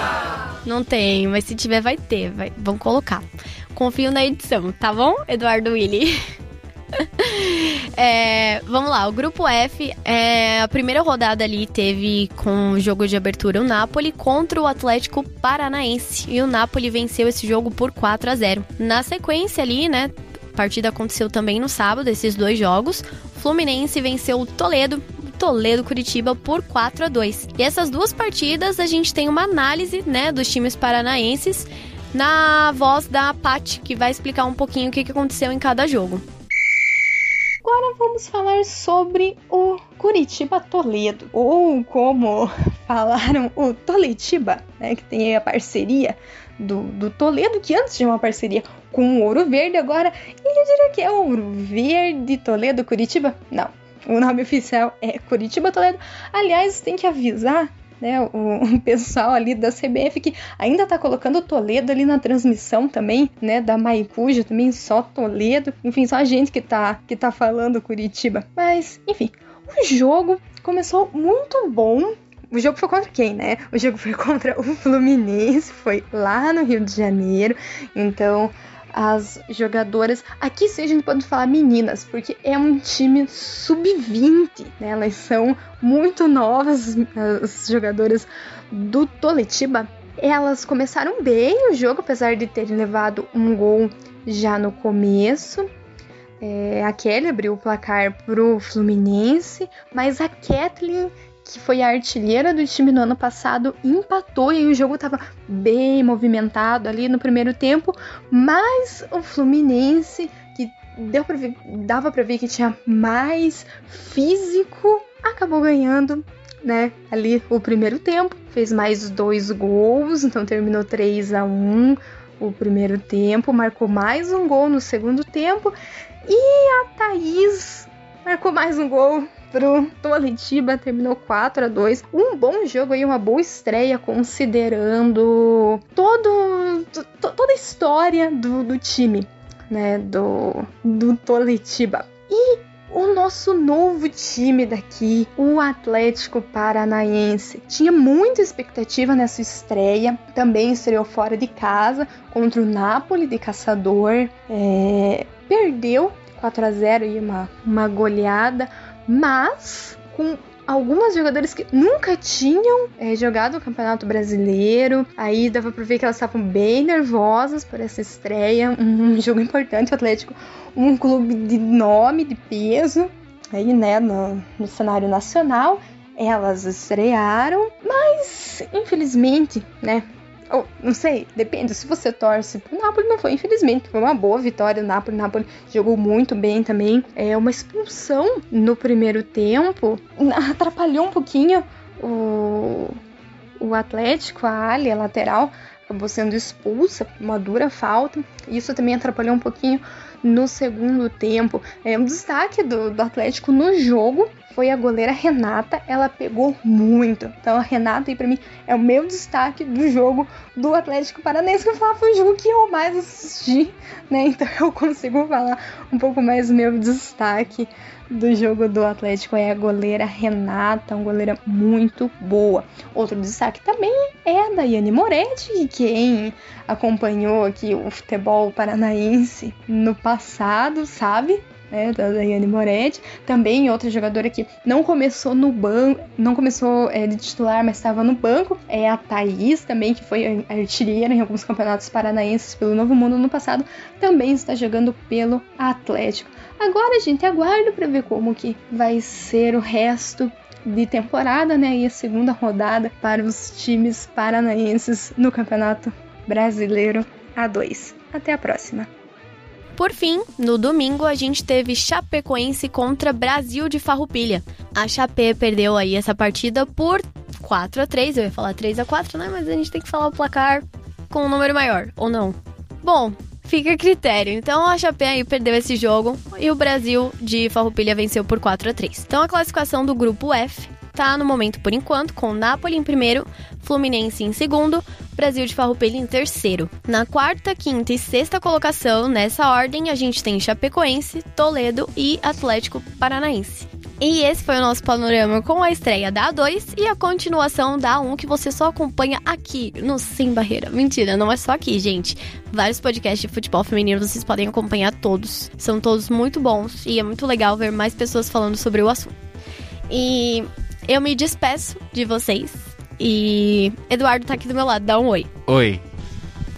Não tem, mas se tiver vai ter. Vai, vamos colocar. Confio na edição, tá bom, Eduardo Willi? é, vamos lá, o grupo F, é, a primeira rodada ali teve com o jogo de abertura o Napoli contra o Atlético Paranaense. E o Napoli venceu esse jogo por 4 a 0. Na sequência ali, né, partida aconteceu também no sábado, esses dois jogos. Fluminense venceu o Toledo, Toledo Curitiba por 4 a 2. E essas duas partidas a gente tem uma análise, né, dos times paranaenses na voz da Pat, que vai explicar um pouquinho o que aconteceu em cada jogo. Agora vamos falar sobre o Curitiba Toledo, ou como falaram, o Toletiba, né, que tem a parceria do, do Toledo, que antes tinha uma parceria com o Ouro Verde, agora eu diria que é Ouro Verde Toledo Curitiba. Não, o nome oficial é Curitiba Toledo. Aliás, tem que avisar né, o, pessoal ali da CBF que ainda tá colocando Toledo ali na transmissão também, né, da Maicuja também, só Toledo. Enfim, só a gente que tá, que tá falando Curitiba. Mas, enfim, o jogo começou muito bom, o jogo foi contra quem, né? O jogo foi contra o Fluminense, foi lá no Rio de Janeiro. Então, as jogadoras. Aqui sim a gente pode falar meninas, porque é um time sub-20, né? Elas são muito novas, as jogadoras do Toletiba. Elas começaram bem o jogo, apesar de terem levado um gol já no começo. É, a Kelly abriu o placar pro Fluminense, mas a Kathleen que foi a artilheira do time no ano passado, empatou e o jogo estava bem movimentado ali no primeiro tempo, mas o Fluminense, que deu pra ver, dava para ver que tinha mais físico, acabou ganhando, né? Ali o primeiro tempo, fez mais dois gols, então terminou 3 a 1 o primeiro tempo, marcou mais um gol no segundo tempo e a Thaís marcou mais um gol pro Tolitiba, terminou 4 a 2 Um bom jogo aí, uma boa estreia, considerando todo, toda a história do, do time, né, do, do Tolitiba. E o nosso novo time daqui, o Atlético Paranaense. Tinha muita expectativa nessa estreia, também estreou fora de casa contra o Napoli de Caçador. É, perdeu 4 a 0 e uma, uma goleada, mas com algumas jogadoras que nunca tinham é, jogado o Campeonato Brasileiro. Aí dava pra ver que elas estavam bem nervosas por essa estreia. Um jogo importante, o Atlético, um clube de nome, de peso. aí, né, no, no cenário nacional. Elas estrearam, mas infelizmente, né, Oh, não sei, depende. Se você torce pro Napoli, não foi. Infelizmente, foi uma boa vitória do Napoli. O Napoli jogou muito bem também. É uma expulsão no primeiro tempo. Atrapalhou um pouquinho o, o Atlético, a Ali, a lateral, acabou sendo expulsa, uma dura falta. Isso também atrapalhou um pouquinho no segundo tempo. É um destaque do, do Atlético no jogo foi a goleira Renata. Ela pegou muito. Então a Renata aí para mim é o meu destaque do jogo do Atlético Paranaense, que eu falava, foi o jogo que eu mais assisti, né? Então eu consigo falar um pouco mais do meu destaque do jogo do Atlético é a goleira Renata, uma goleira muito boa. Outro destaque também é a Daiane Moretti, que quem acompanhou aqui o futebol paranaense no passado sabe né, da Daiane Moretti. Também outra jogadora que não começou no banco, não começou é, de titular, mas estava no banco, é a Thaís também, que foi artilheira em alguns campeonatos paranaenses pelo Novo Mundo no passado, também está jogando pelo Atlético. Agora, gente, aguardo para ver como que vai ser o resto de temporada, né? E a segunda rodada para os times paranaenses no Campeonato Brasileiro A2. Até a próxima. Por fim, no domingo a gente teve Chapecoense contra Brasil de Farroupilha. A Chape perdeu aí essa partida por 4 a 3, eu ia falar 3 a 4, né? Mas a gente tem que falar o placar com um número maior, ou não. Bom, fica a critério. Então a Chape aí perdeu esse jogo e o Brasil de Farroupilha venceu por 4 a 3. Então a classificação do grupo F tá no momento por enquanto com Napoli em primeiro, Fluminense em segundo, Brasil de Farroupilha em terceiro. Na quarta, quinta e sexta colocação, nessa ordem, a gente tem Chapecoense, Toledo e Atlético Paranaense. E esse foi o nosso panorama com a estreia da A2 e a continuação da A1 que você só acompanha aqui no Sem Barreira. Mentira, não é só aqui, gente. Vários podcasts de futebol feminino vocês podem acompanhar todos. São todos muito bons e é muito legal ver mais pessoas falando sobre o assunto. E eu me despeço de vocês. E Eduardo tá aqui do meu lado, dá um oi. Oi.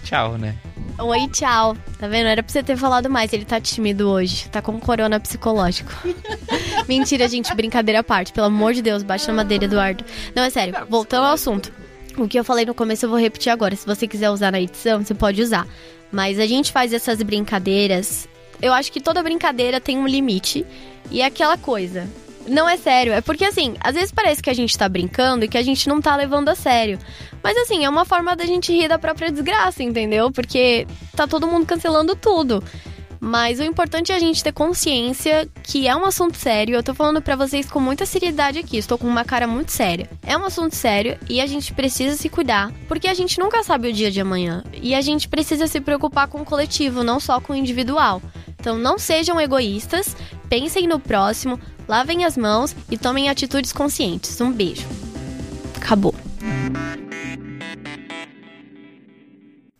Tchau, né? Oi, tchau. Tá vendo? Era pra você ter falado mais. Ele tá tímido hoje. Tá com corona psicológico. Mentira, gente. Brincadeira à parte. Pelo amor de Deus, baixa na madeira, Eduardo. Não, é sério. Voltando ao assunto. O que eu falei no começo eu vou repetir agora. Se você quiser usar na edição, você pode usar. Mas a gente faz essas brincadeiras. Eu acho que toda brincadeira tem um limite. E é aquela coisa. Não é sério. É porque, assim, às vezes parece que a gente tá brincando e que a gente não tá levando a sério. Mas, assim, é uma forma da gente rir da própria desgraça, entendeu? Porque tá todo mundo cancelando tudo. Mas o importante é a gente ter consciência que é um assunto sério. Eu tô falando para vocês com muita seriedade aqui, estou com uma cara muito séria. É um assunto sério e a gente precisa se cuidar, porque a gente nunca sabe o dia de amanhã. E a gente precisa se preocupar com o coletivo, não só com o individual. Então não sejam egoístas, pensem no próximo, lavem as mãos e tomem atitudes conscientes. Um beijo. Acabou.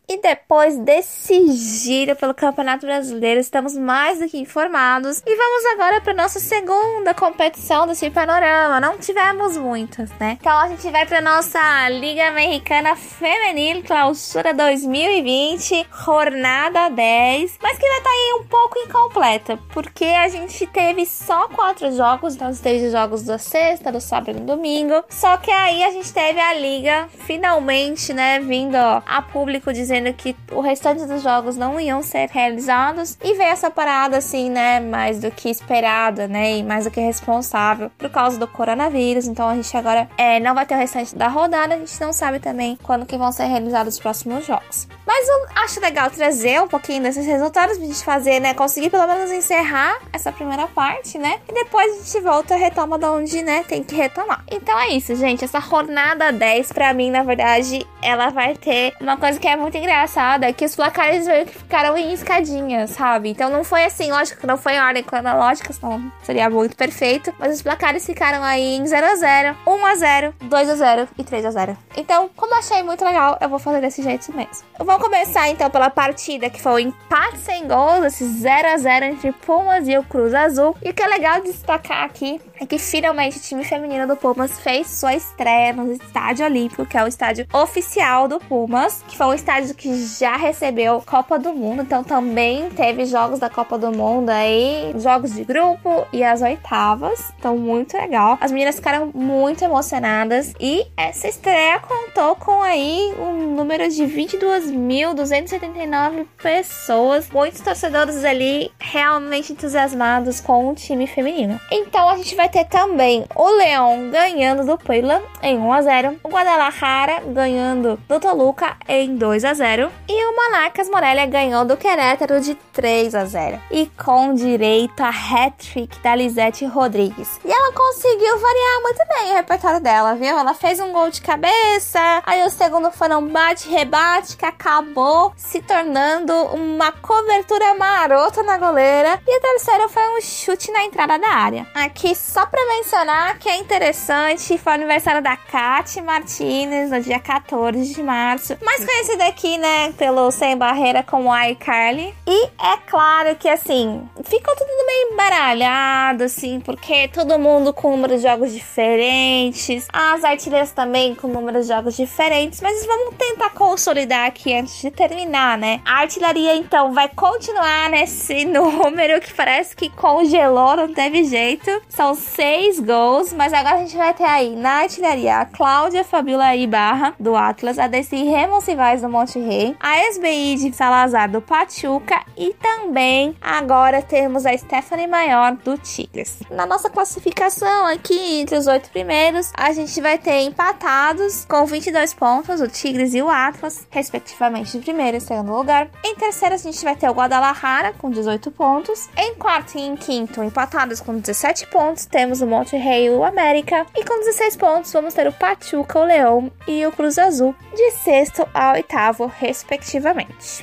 E depois desse giro pelo Campeonato Brasileiro, estamos mais do que informados. E vamos agora para nossa segunda competição desse panorama. Não tivemos muitas, né? Então a gente vai para nossa Liga Americana Feminil Clausura 2020, jornada 10, mas que vai estar tá aí um pouco incompleta, porque a gente teve só quatro jogos, então teve jogos da sexta, do sábado e do domingo. Só que aí a gente teve a liga finalmente, né, vindo a público dizendo dizendo que o restante dos jogos não iam ser realizados e veio essa parada assim, né, mais do que esperada, né, e mais do que responsável por causa do coronavírus. Então a gente agora é, não vai ter o restante da rodada, a gente não sabe também quando que vão ser realizados os próximos jogos. Mas eu acho legal trazer um pouquinho desses resultados pra gente fazer, né, conseguir pelo menos encerrar essa primeira parte, né, e depois a gente volta e retoma de onde, né, tem que retomar. Então é isso, gente, essa jornada 10 para mim, na verdade, ela vai ter uma coisa que é muito engraçada, é que os placares meio que ficaram em escadinhas, sabe? Então não foi assim, lógico que não foi em ordem cronológica, senão seria muito perfeito. Mas os placares ficaram aí em 0x0, 1x0, 2x0 e 3x0. Então, como eu achei muito legal, eu vou fazer desse jeito mesmo. Eu vou Vamos começar então pela partida que foi o empate sem gols, esse 0 a 0 entre Pumas e o Cruz Azul. E o que é legal destacar aqui é que finalmente o time feminino do Pumas fez sua estreia no Estádio Olímpico, que é o estádio oficial do Pumas, que foi um estádio que já recebeu Copa do Mundo, então também teve jogos da Copa do Mundo aí, jogos de grupo e as oitavas. Então muito legal. As meninas ficaram muito emocionadas e essa estreia contou com aí um número de 22.279 pessoas, muitos torcedores ali realmente entusiasmados com o time feminino. Então a gente vai ter também o Leão ganhando do Puebla em 1 a 0, o Guadalajara ganhando do Toluca em 2 a 0 e o Monarcas Morelia ganhou do Querétaro de 3 a 0 e com direito a hat-trick da Lisete Rodrigues. E ela conseguiu variar muito bem o repertório dela, viu? Ela fez um gol de cabeça, aí o segundo foi um bate-rebate que acabou se tornando uma cobertura marota na goleira e o terceiro foi um chute na entrada da área. Aqui só para mencionar que é interessante, foi o aniversário da Kate Martinez no dia 14 de março, mais conhecida aqui, né, pelo Sem Barreira como iCarly. E é claro que assim, ficou tudo meio embaralhado, assim, porque todo mundo com números de jogos diferentes, as artilheiras também com números de jogos diferentes, mas vamos tentar consolidar aqui antes de terminar, né? A artilharia então vai continuar nesse número que parece que congelou, não teve jeito. São seis gols, mas agora a gente vai ter aí na artilharia a Cláudia Fabiola Ibarra do Atlas, a Desi Remos Rivais do Monte Rei, a SBI de Salazar do Pachuca e também agora temos a Stephanie Maior do Tigres. Na nossa classificação aqui entre os oito primeiros, a gente vai ter empatados com 22 pontos o Tigres e o Atlas, respectivamente de primeiro e segundo lugar. Em terceiro, a gente vai ter o Guadalajara com 18 pontos. Em quarto e em quinto, empatados com 17 pontos, temos o Monte Rei e o América. E com 16 pontos, vamos ter o Pachuca, o Leão e o Cruz Azul, de sexto a oitavo, respectivamente.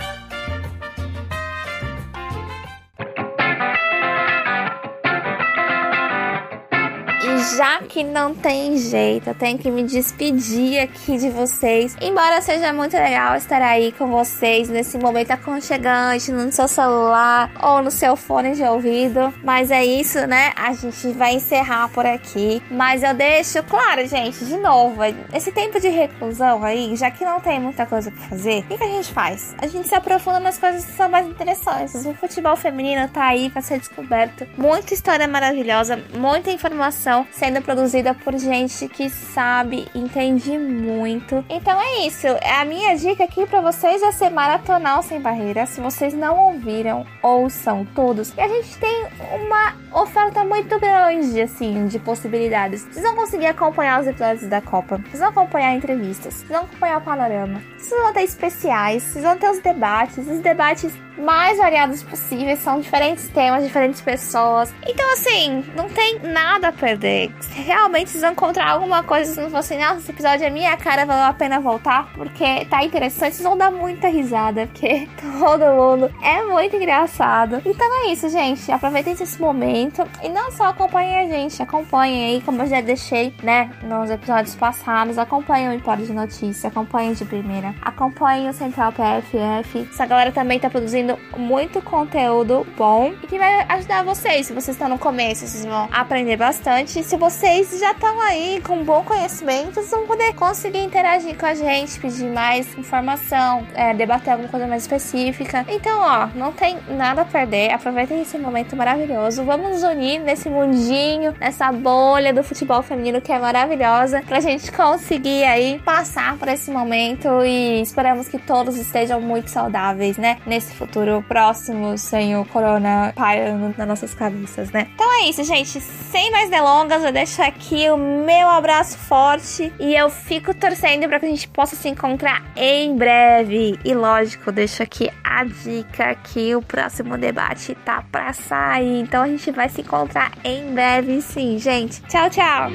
Já que não tem jeito, eu tenho que me despedir aqui de vocês. Embora seja muito legal estar aí com vocês nesse momento aconchegante, no seu celular ou no seu fone de ouvido. Mas é isso, né? A gente vai encerrar por aqui. Mas eu deixo, claro, gente, de novo, esse tempo de reclusão aí, já que não tem muita coisa pra fazer, o que, que a gente faz? A gente se aprofunda nas coisas que são mais interessantes. O futebol feminino tá aí pra ser descoberto. Muita história maravilhosa, muita informação sendo produzida por gente que sabe, entende muito. Então é isso. A minha dica aqui para vocês é ser maratonal sem barreiras. Se vocês não ouviram, ouçam todos. E a gente tem uma oferta muito grande, assim, de possibilidades. Vocês vão conseguir acompanhar os episódios da Copa. Vocês vão acompanhar entrevistas. Vocês vão acompanhar o panorama. Vocês vão ter especiais. Vocês vão ter os debates. Os debates mais variados possíveis. São diferentes temas, diferentes pessoas. Então, assim, não tem nada a perder. Realmente vocês vão encontrar alguma coisa se não fosse, nossa, esse episódio é minha cara, valeu a pena voltar, porque tá interessante. Vocês vão dar muita risada, porque todo mundo é muito engraçado. Então é isso, gente. Aproveitem esse momento e não só acompanhem a gente, acompanhem aí, como eu já deixei, né, nos episódios passados. Acompanhem o Empório de Notícia, acompanhem de primeira, acompanhem o Central PFF. Essa galera também tá produzindo muito conteúdo bom e que vai ajudar vocês. Se vocês estão no começo, vocês vão aprender bastante. Se vocês já estão aí com bom conhecimento, vocês vão poder conseguir interagir com a gente, pedir mais informação, é, debater alguma coisa mais específica. Então, ó, não tem nada a perder. Aproveitem esse momento maravilhoso. Vamos nos unir nesse mundinho, nessa bolha do futebol feminino que é maravilhosa, pra gente conseguir aí passar por esse momento e esperamos que todos estejam muito saudáveis, né? Nesse futuro próximo, sem o corona pairando nas nossas cabeças, né? Então é isso, gente. Sem mais delongas, eu deixo aqui o meu abraço forte e eu fico torcendo para que a gente possa se encontrar em breve. E lógico, deixo aqui a dica que o próximo debate tá para sair. Então a gente vai se encontrar em breve, sim, gente. Tchau, tchau.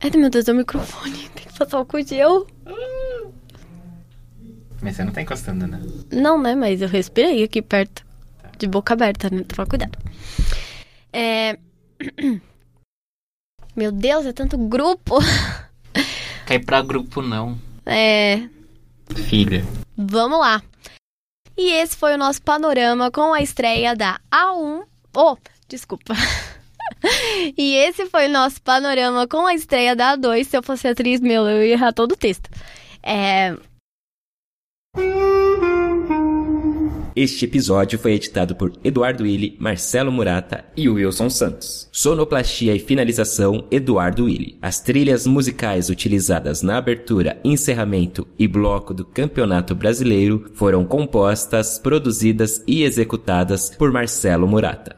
Ai, meu Deus, é o microfone. Tem que passar o gel. Mas você não tá encostando, né? Não, né? Mas eu respirei aqui perto. De boca aberta, né? Toma cuidado. É... Meu Deus, é tanto grupo. Cai pra grupo não. É. Filha. Vamos lá. E esse foi o nosso panorama com a estreia da A1. Oh, desculpa. e esse foi o nosso panorama com a estreia da A2. Se eu fosse atriz, meu, eu ia errar todo o texto. É. Este episódio foi editado por Eduardo Willi, Marcelo Murata e Wilson Santos. Sonoplastia e finalização Eduardo Willi. As trilhas musicais utilizadas na abertura, encerramento e bloco do Campeonato Brasileiro foram compostas, produzidas e executadas por Marcelo Murata.